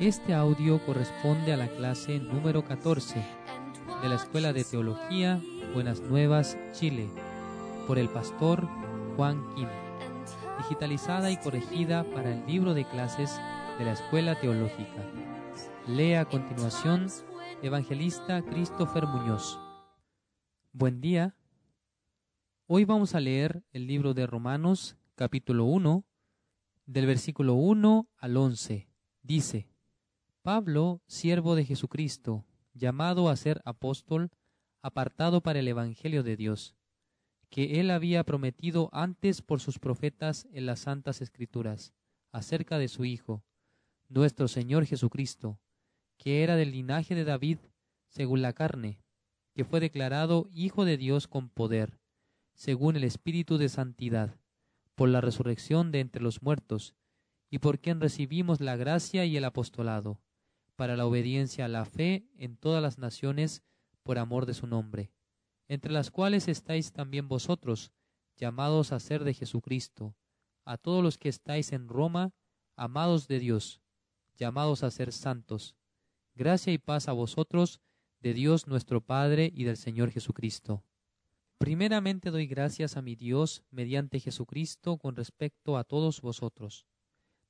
Este audio corresponde a la clase número 14 de la Escuela de Teología Buenas Nuevas, Chile, por el pastor Juan Kim, digitalizada y corregida para el libro de clases de la Escuela Teológica. Lea a continuación Evangelista Christopher Muñoz. Buen día. Hoy vamos a leer el libro de Romanos, capítulo 1, del versículo 1 al 11. Dice, Pablo, siervo de Jesucristo, llamado a ser apóstol, apartado para el Evangelio de Dios, que él había prometido antes por sus profetas en las santas escrituras, acerca de su Hijo, nuestro Señor Jesucristo, que era del linaje de David, según la carne, que fue declarado Hijo de Dios con poder, según el Espíritu de Santidad, por la resurrección de entre los muertos, y por quien recibimos la gracia y el apostolado para la obediencia a la fe en todas las naciones por amor de su nombre, entre las cuales estáis también vosotros, llamados a ser de Jesucristo, a todos los que estáis en Roma, amados de Dios, llamados a ser santos. Gracia y paz a vosotros, de Dios nuestro Padre y del Señor Jesucristo. Primeramente doy gracias a mi Dios mediante Jesucristo con respecto a todos vosotros,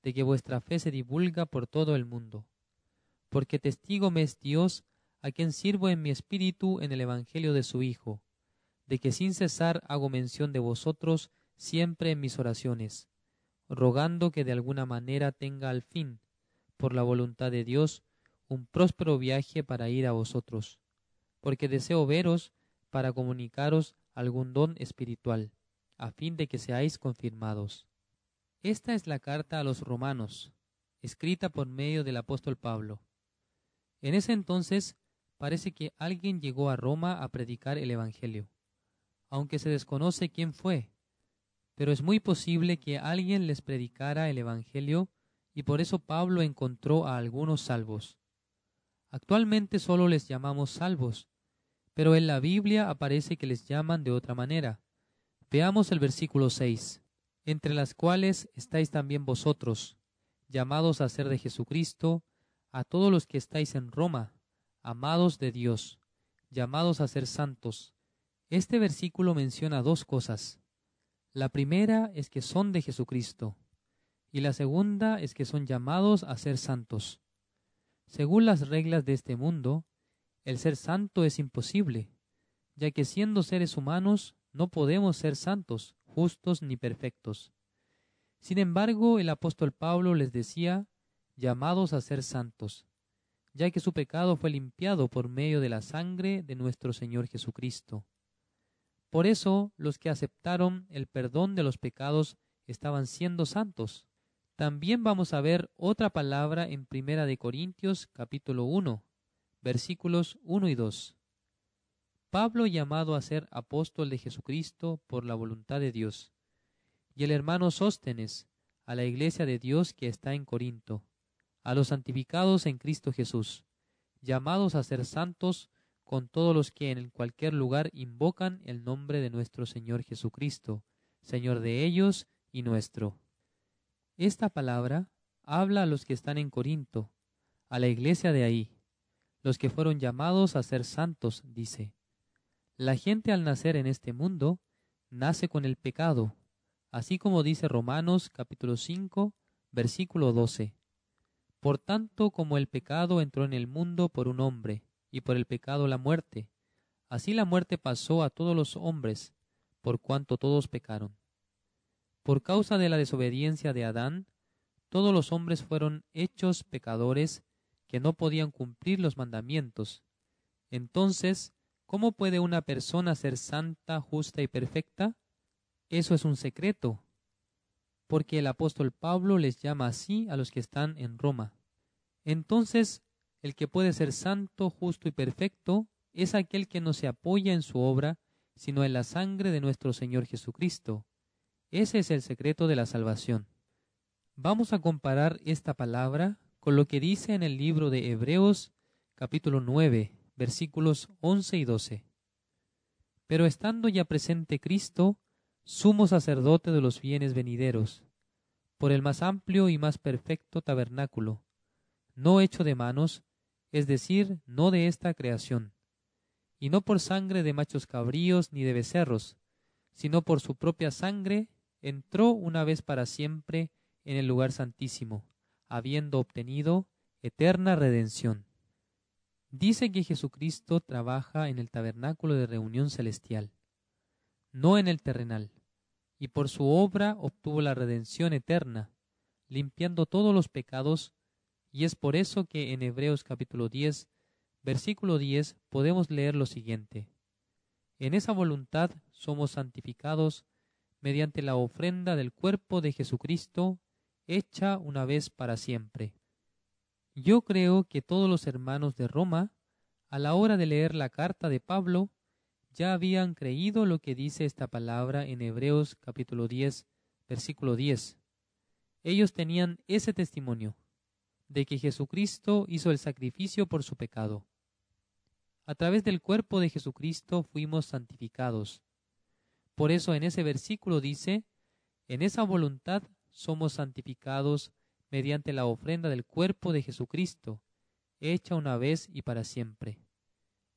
de que vuestra fe se divulga por todo el mundo porque testigo me es Dios, a quien sirvo en mi espíritu en el Evangelio de su Hijo, de que sin cesar hago mención de vosotros siempre en mis oraciones, rogando que de alguna manera tenga al fin, por la voluntad de Dios, un próspero viaje para ir a vosotros, porque deseo veros para comunicaros algún don espiritual, a fin de que seáis confirmados. Esta es la carta a los romanos, escrita por medio del apóstol Pablo en ese entonces parece que alguien llegó a Roma a predicar el Evangelio, aunque se desconoce quién fue, pero es muy posible que alguien les predicara el Evangelio y por eso Pablo encontró a algunos salvos. Actualmente solo les llamamos salvos, pero en la Biblia aparece que les llaman de otra manera. Veamos el versículo 6, entre las cuales estáis también vosotros, llamados a ser de Jesucristo, a todos los que estáis en Roma, amados de Dios, llamados a ser santos. Este versículo menciona dos cosas. La primera es que son de Jesucristo, y la segunda es que son llamados a ser santos. Según las reglas de este mundo, el ser santo es imposible, ya que siendo seres humanos no podemos ser santos, justos ni perfectos. Sin embargo, el apóstol Pablo les decía llamados a ser santos, ya que su pecado fue limpiado por medio de la sangre de nuestro Señor Jesucristo. Por eso los que aceptaron el perdón de los pecados estaban siendo santos. También vamos a ver otra palabra en Primera de Corintios capítulo 1, versículos 1 y 2. Pablo llamado a ser apóstol de Jesucristo por la voluntad de Dios, y el hermano Sóstenes a la iglesia de Dios que está en Corinto a los santificados en Cristo Jesús, llamados a ser santos con todos los que en cualquier lugar invocan el nombre de nuestro Señor Jesucristo, Señor de ellos y nuestro. Esta palabra habla a los que están en Corinto, a la iglesia de ahí, los que fueron llamados a ser santos, dice. La gente al nacer en este mundo nace con el pecado, así como dice Romanos capítulo 5, versículo 12. Por tanto como el pecado entró en el mundo por un hombre, y por el pecado la muerte, así la muerte pasó a todos los hombres, por cuanto todos pecaron. Por causa de la desobediencia de Adán, todos los hombres fueron hechos pecadores que no podían cumplir los mandamientos. Entonces, ¿cómo puede una persona ser santa, justa y perfecta? Eso es un secreto, porque el apóstol Pablo les llama así a los que están en Roma. Entonces, el que puede ser santo, justo y perfecto es aquel que no se apoya en su obra, sino en la sangre de nuestro Señor Jesucristo. Ese es el secreto de la salvación. Vamos a comparar esta palabra con lo que dice en el libro de Hebreos capítulo 9, versículos 11 y 12. Pero estando ya presente Cristo, sumo sacerdote de los bienes venideros, por el más amplio y más perfecto tabernáculo, no hecho de manos, es decir, no de esta creación, y no por sangre de machos cabríos ni de becerros, sino por su propia sangre, entró una vez para siempre en el lugar santísimo, habiendo obtenido eterna redención. Dice que Jesucristo trabaja en el tabernáculo de reunión celestial, no en el terrenal, y por su obra obtuvo la redención eterna, limpiando todos los pecados, y es por eso que en Hebreos capítulo 10, versículo 10 podemos leer lo siguiente. En esa voluntad somos santificados mediante la ofrenda del cuerpo de Jesucristo, hecha una vez para siempre. Yo creo que todos los hermanos de Roma, a la hora de leer la carta de Pablo, ya habían creído lo que dice esta palabra en Hebreos capítulo 10, versículo 10. Ellos tenían ese testimonio de que Jesucristo hizo el sacrificio por su pecado. A través del cuerpo de Jesucristo fuimos santificados. Por eso en ese versículo dice, en esa voluntad somos santificados mediante la ofrenda del cuerpo de Jesucristo, hecha una vez y para siempre.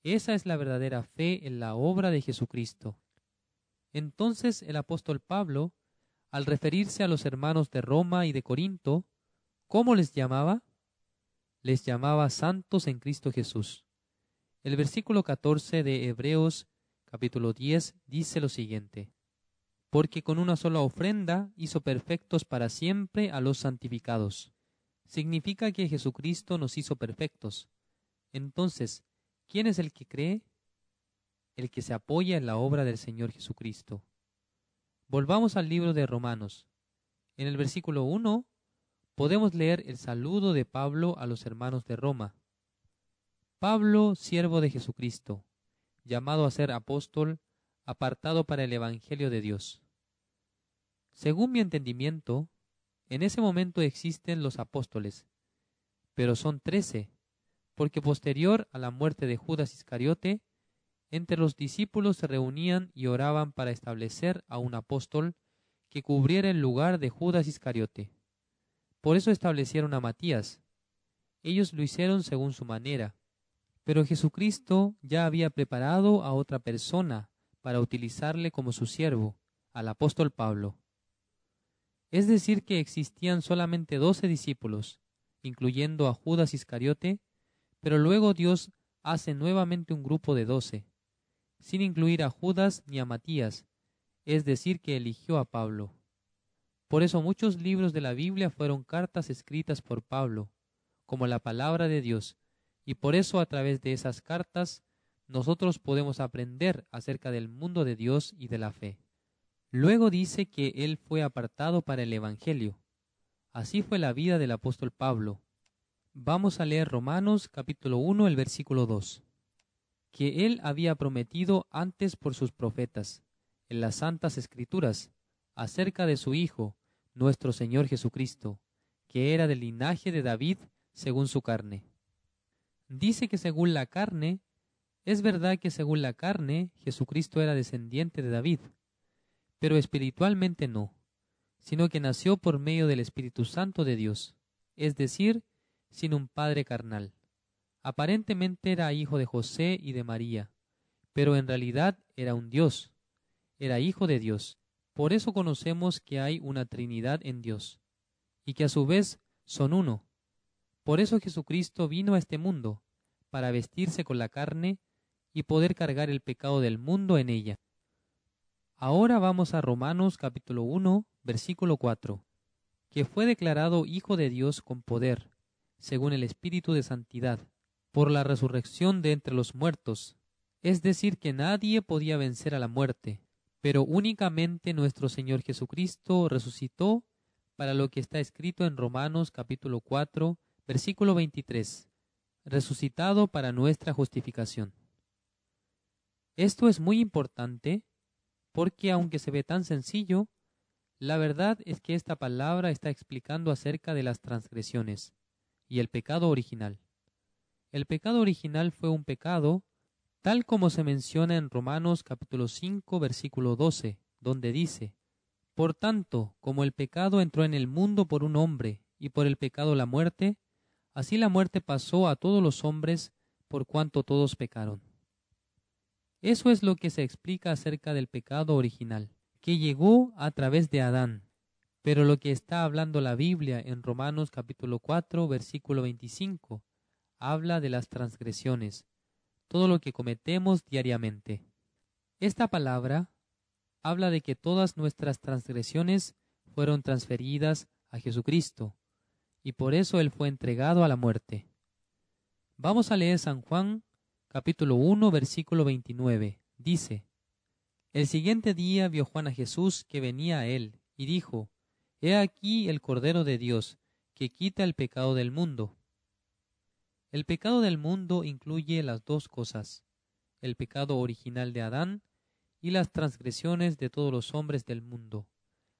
Esa es la verdadera fe en la obra de Jesucristo. Entonces el apóstol Pablo, al referirse a los hermanos de Roma y de Corinto, ¿cómo les llamaba? Les llamaba santos en Cristo Jesús. El versículo 14 de Hebreos capítulo 10 dice lo siguiente porque con una sola ofrenda hizo perfectos para siempre a los santificados. Significa que Jesucristo nos hizo perfectos. Entonces, ¿quién es el que cree? El que se apoya en la obra del Señor Jesucristo. Volvamos al libro de Romanos. En el versículo 1 podemos leer el saludo de Pablo a los hermanos de Roma. Pablo, siervo de Jesucristo, llamado a ser apóstol, apartado para el Evangelio de Dios. Según mi entendimiento, en ese momento existen los apóstoles, pero son trece, porque posterior a la muerte de Judas Iscariote, entre los discípulos se reunían y oraban para establecer a un apóstol que cubriera el lugar de Judas Iscariote. Por eso establecieron a Matías. Ellos lo hicieron según su manera, pero Jesucristo ya había preparado a otra persona para utilizarle como su siervo, al apóstol Pablo. Es decir, que existían solamente doce discípulos, incluyendo a Judas Iscariote, pero luego Dios hace nuevamente un grupo de doce, sin incluir a Judas ni a Matías, es decir, que eligió a Pablo. Por eso muchos libros de la Biblia fueron cartas escritas por Pablo, como la palabra de Dios, y por eso a través de esas cartas nosotros podemos aprender acerca del mundo de Dios y de la fe. Luego dice que él fue apartado para el Evangelio. Así fue la vida del apóstol Pablo. Vamos a leer Romanos capítulo 1, el versículo 2. Que él había prometido antes por sus profetas, en las santas escrituras, acerca de su Hijo, nuestro Señor Jesucristo, que era del linaje de David según su carne. Dice que según la carne es verdad que según la carne Jesucristo era descendiente de David, pero espiritualmente no, sino que nació por medio del Espíritu Santo de Dios, es decir, sin un padre carnal. Aparentemente era hijo de José y de María, pero en realidad era un Dios, era hijo de Dios. Por eso conocemos que hay una Trinidad en Dios, y que a su vez son uno. Por eso Jesucristo vino a este mundo, para vestirse con la carne y poder cargar el pecado del mundo en ella. Ahora vamos a Romanos capítulo 1, versículo 4, que fue declarado Hijo de Dios con poder, según el Espíritu de Santidad, por la resurrección de entre los muertos, es decir, que nadie podía vencer a la muerte, pero únicamente nuestro Señor Jesucristo resucitó para lo que está escrito en Romanos capítulo 4, versículo 23, resucitado para nuestra justificación. Esto es muy importante porque aunque se ve tan sencillo, la verdad es que esta palabra está explicando acerca de las transgresiones y el pecado original. El pecado original fue un pecado tal como se menciona en Romanos capítulo 5 versículo 12, donde dice, Por tanto, como el pecado entró en el mundo por un hombre y por el pecado la muerte, Así la muerte pasó a todos los hombres por cuanto todos pecaron. Eso es lo que se explica acerca del pecado original, que llegó a través de Adán. Pero lo que está hablando la Biblia en Romanos capítulo 4, versículo 25, habla de las transgresiones, todo lo que cometemos diariamente. Esta palabra habla de que todas nuestras transgresiones fueron transferidas a Jesucristo, y por eso Él fue entregado a la muerte. Vamos a leer San Juan capítulo 1 versículo 29. Dice, El siguiente día vio Juan a Jesús que venía a él, y dijo, He aquí el Cordero de Dios, que quita el pecado del mundo. El pecado del mundo incluye las dos cosas, el pecado original de Adán y las transgresiones de todos los hombres del mundo,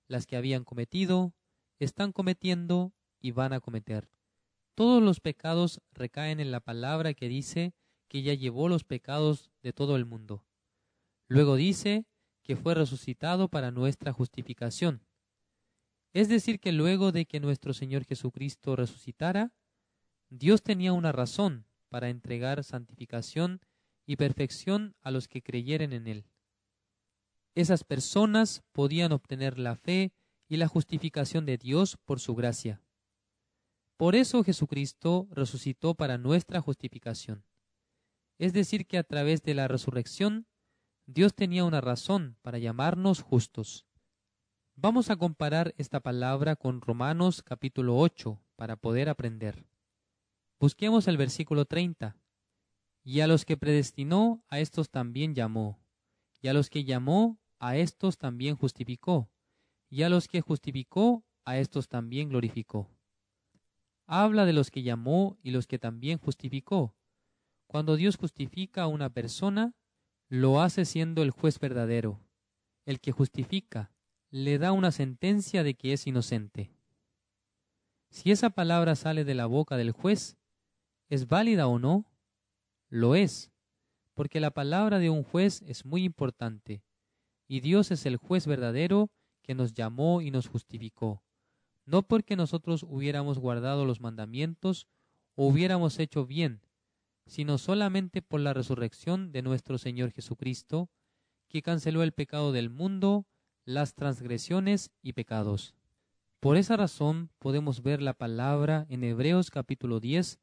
las que habían cometido, están cometiendo y van a cometer. Todos los pecados recaen en la palabra que dice que ya llevó los pecados de todo el mundo. Luego dice que fue resucitado para nuestra justificación. Es decir, que luego de que nuestro Señor Jesucristo resucitara, Dios tenía una razón para entregar santificación y perfección a los que creyeren en Él. Esas personas podían obtener la fe y la justificación de Dios por su gracia. Por eso Jesucristo resucitó para nuestra justificación. Es decir, que a través de la resurrección, Dios tenía una razón para llamarnos justos. Vamos a comparar esta palabra con Romanos capítulo 8 para poder aprender. Busquemos el versículo 30. Y a los que predestinó, a estos también llamó. Y a los que llamó, a estos también justificó. Y a los que justificó, a estos también glorificó. Habla de los que llamó y los que también justificó. Cuando Dios justifica a una persona, lo hace siendo el juez verdadero. El que justifica le da una sentencia de que es inocente. Si esa palabra sale de la boca del juez, ¿es válida o no? Lo es, porque la palabra de un juez es muy importante, y Dios es el juez verdadero que nos llamó y nos justificó, no porque nosotros hubiéramos guardado los mandamientos o hubiéramos hecho bien, sino solamente por la resurrección de nuestro Señor Jesucristo, que canceló el pecado del mundo, las transgresiones y pecados. Por esa razón podemos ver la palabra en Hebreos capítulo 10,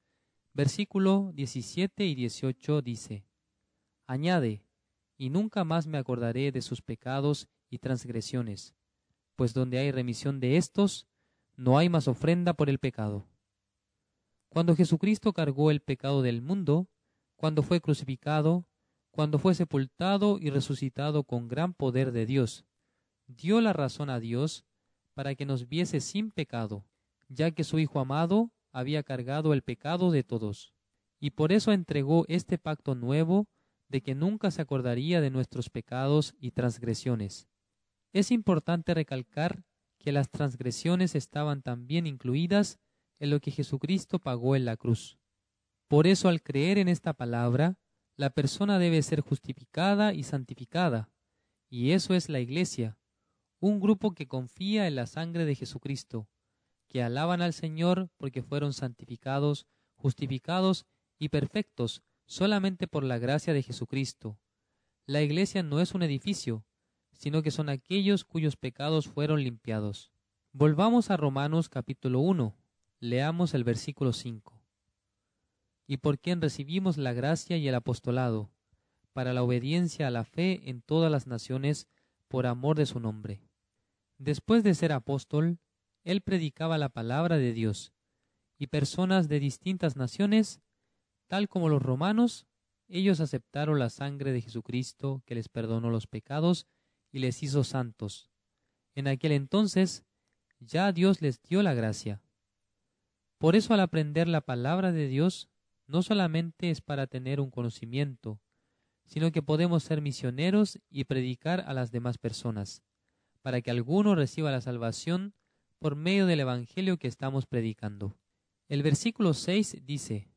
versículo 17 y 18 dice, Añade, y nunca más me acordaré de sus pecados y transgresiones, pues donde hay remisión de éstos, no hay más ofrenda por el pecado. Cuando Jesucristo cargó el pecado del mundo, cuando fue crucificado, cuando fue sepultado y resucitado con gran poder de Dios, dio la razón a Dios para que nos viese sin pecado, ya que su Hijo amado había cargado el pecado de todos, y por eso entregó este pacto nuevo de que nunca se acordaría de nuestros pecados y transgresiones. Es importante recalcar que las transgresiones estaban también incluidas en lo que Jesucristo pagó en la cruz. Por eso al creer en esta palabra, la persona debe ser justificada y santificada, y eso es la Iglesia, un grupo que confía en la sangre de Jesucristo, que alaban al Señor porque fueron santificados, justificados y perfectos solamente por la gracia de Jesucristo. La Iglesia no es un edificio, sino que son aquellos cuyos pecados fueron limpiados. Volvamos a Romanos capítulo 1, Leamos el versículo 5. Y por quien recibimos la gracia y el apostolado, para la obediencia a la fe en todas las naciones, por amor de su nombre. Después de ser apóstol, él predicaba la palabra de Dios, y personas de distintas naciones, tal como los romanos, ellos aceptaron la sangre de Jesucristo que les perdonó los pecados y les hizo santos. En aquel entonces ya Dios les dio la gracia. Por eso al aprender la palabra de Dios, no solamente es para tener un conocimiento, sino que podemos ser misioneros y predicar a las demás personas, para que alguno reciba la salvación por medio del Evangelio que estamos predicando. El versículo 6 dice,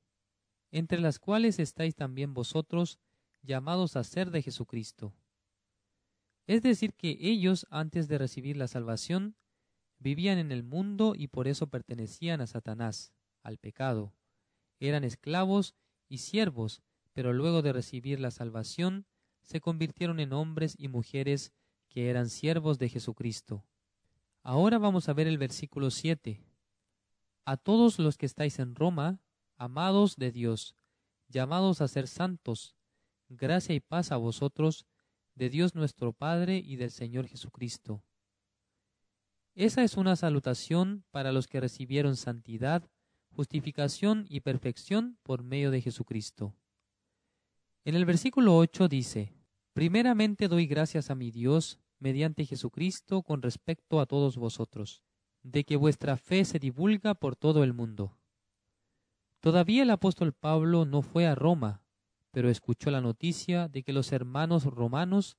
entre las cuales estáis también vosotros llamados a ser de Jesucristo. Es decir, que ellos, antes de recibir la salvación, Vivían en el mundo y por eso pertenecían a Satanás, al pecado, eran esclavos y siervos, pero luego de recibir la salvación, se convirtieron en hombres y mujeres que eran siervos de Jesucristo. Ahora vamos a ver el versículo 7. A todos los que estáis en Roma, amados de Dios, llamados a ser santos, gracia y paz a vosotros, de Dios nuestro Padre y del Señor Jesucristo. Esa es una salutación para los que recibieron santidad, justificación y perfección por medio de Jesucristo. En el versículo 8 dice, Primeramente doy gracias a mi Dios mediante Jesucristo con respecto a todos vosotros, de que vuestra fe se divulga por todo el mundo. Todavía el apóstol Pablo no fue a Roma, pero escuchó la noticia de que los hermanos romanos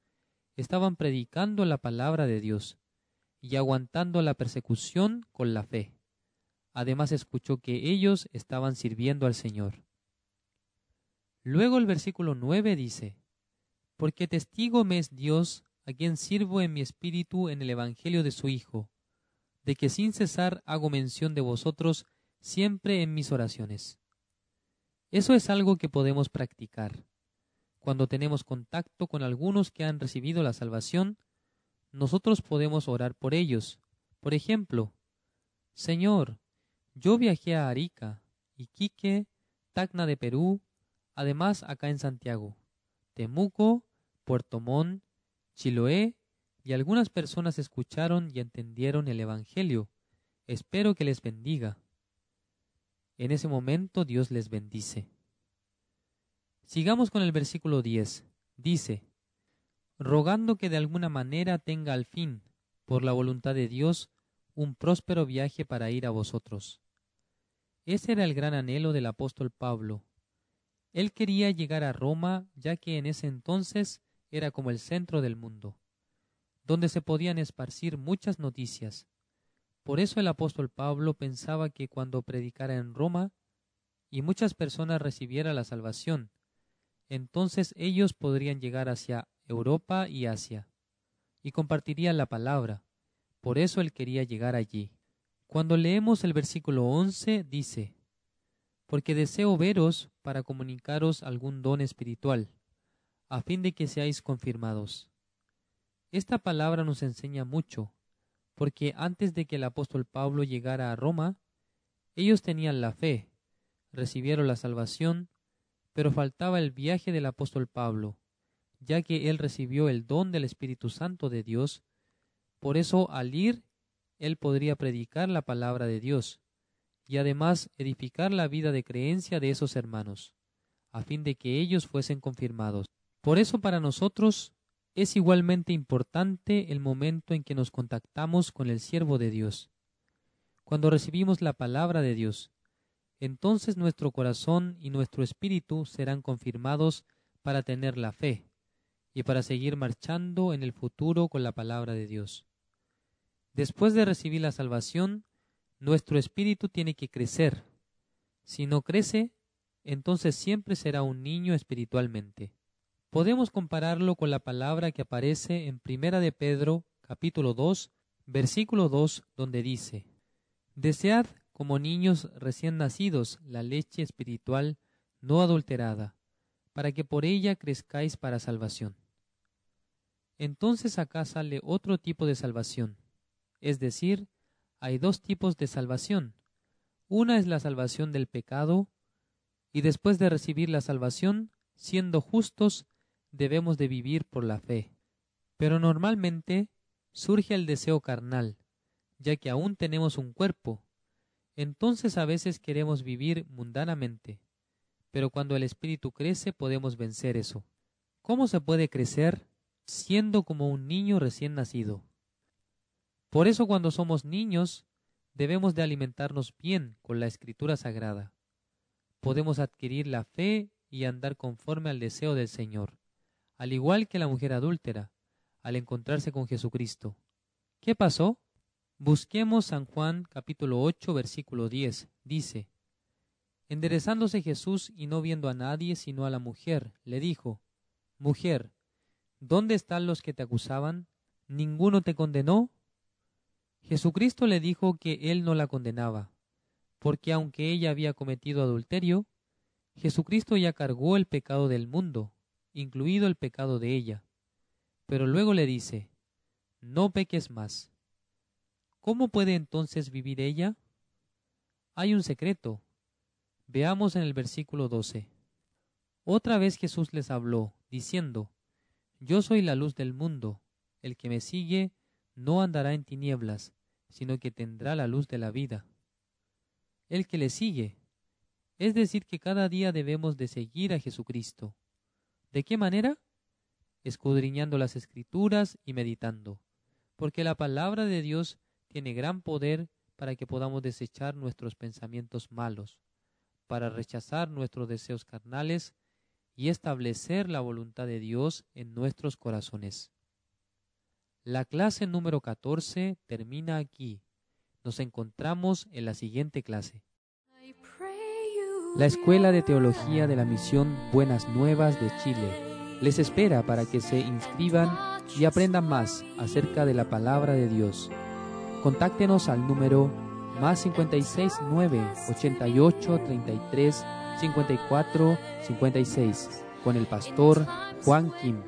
estaban predicando la palabra de Dios y aguantando la persecución con la fe. Además escuchó que ellos estaban sirviendo al Señor. Luego el versículo 9 dice, Porque testigo me es Dios, a quien sirvo en mi espíritu en el Evangelio de su Hijo, de que sin cesar hago mención de vosotros siempre en mis oraciones. Eso es algo que podemos practicar. Cuando tenemos contacto con algunos que han recibido la salvación, nosotros podemos orar por ellos. Por ejemplo, Señor, yo viajé a Arica, Iquique, Tacna de Perú, además acá en Santiago, Temuco, Puerto Montt, Chiloé, y algunas personas escucharon y entendieron el Evangelio. Espero que les bendiga. En ese momento Dios les bendice. Sigamos con el versículo 10. Dice, rogando que de alguna manera tenga al fin, por la voluntad de Dios, un próspero viaje para ir a vosotros. Ese era el gran anhelo del apóstol Pablo. Él quería llegar a Roma, ya que en ese entonces era como el centro del mundo, donde se podían esparcir muchas noticias, por eso el apóstol Pablo pensaba que cuando predicara en Roma y muchas personas recibieran la salvación, entonces ellos podrían llegar hacia Europa y Asia y compartirían la palabra. Por eso él quería llegar allí. Cuando leemos el versículo 11 dice, Porque deseo veros para comunicaros algún don espiritual, a fin de que seáis confirmados. Esta palabra nos enseña mucho, porque antes de que el apóstol Pablo llegara a Roma, ellos tenían la fe, recibieron la salvación, pero faltaba el viaje del apóstol Pablo, ya que él recibió el don del Espíritu Santo de Dios, por eso al ir, él podría predicar la palabra de Dios, y además edificar la vida de creencia de esos hermanos, a fin de que ellos fuesen confirmados. Por eso para nosotros es igualmente importante el momento en que nos contactamos con el siervo de Dios. Cuando recibimos la palabra de Dios, entonces nuestro corazón y nuestro espíritu serán confirmados para tener la fe y para seguir marchando en el futuro con la palabra de Dios. Después de recibir la salvación, nuestro espíritu tiene que crecer. Si no crece, entonces siempre será un niño espiritualmente. Podemos compararlo con la palabra que aparece en Primera de Pedro, capítulo 2, versículo 2, donde dice: Desead como niños recién nacidos la leche espiritual no adulterada, para que por ella crezcáis para salvación. Entonces acá sale otro tipo de salvación, es decir, hay dos tipos de salvación. Una es la salvación del pecado, y después de recibir la salvación, siendo justos, debemos de vivir por la fe. Pero normalmente surge el deseo carnal, ya que aún tenemos un cuerpo. Entonces a veces queremos vivir mundanamente, pero cuando el espíritu crece podemos vencer eso. ¿Cómo se puede crecer siendo como un niño recién nacido? Por eso cuando somos niños debemos de alimentarnos bien con la escritura sagrada. Podemos adquirir la fe y andar conforme al deseo del Señor al igual que la mujer adúltera, al encontrarse con Jesucristo. ¿Qué pasó? Busquemos San Juan capítulo 8 versículo 10. Dice, Enderezándose Jesús y no viendo a nadie sino a la mujer, le dijo, Mujer, ¿dónde están los que te acusaban? ¿Ninguno te condenó? Jesucristo le dijo que él no la condenaba, porque aunque ella había cometido adulterio, Jesucristo ya cargó el pecado del mundo, incluido el pecado de ella. Pero luego le dice, no peques más. ¿Cómo puede entonces vivir ella? Hay un secreto. Veamos en el versículo 12. Otra vez Jesús les habló, diciendo, Yo soy la luz del mundo. El que me sigue no andará en tinieblas, sino que tendrá la luz de la vida. El que le sigue. Es decir, que cada día debemos de seguir a Jesucristo. ¿De qué manera? Escudriñando las escrituras y meditando, porque la palabra de Dios tiene gran poder para que podamos desechar nuestros pensamientos malos, para rechazar nuestros deseos carnales y establecer la voluntad de Dios en nuestros corazones. La clase número 14 termina aquí. Nos encontramos en la siguiente clase. La Escuela de Teología de la Misión Buenas Nuevas de Chile les espera para que se inscriban y aprendan más acerca de la palabra de Dios. Contáctenos al número más 56 9 88 33 54 56 con el pastor Juan Kim.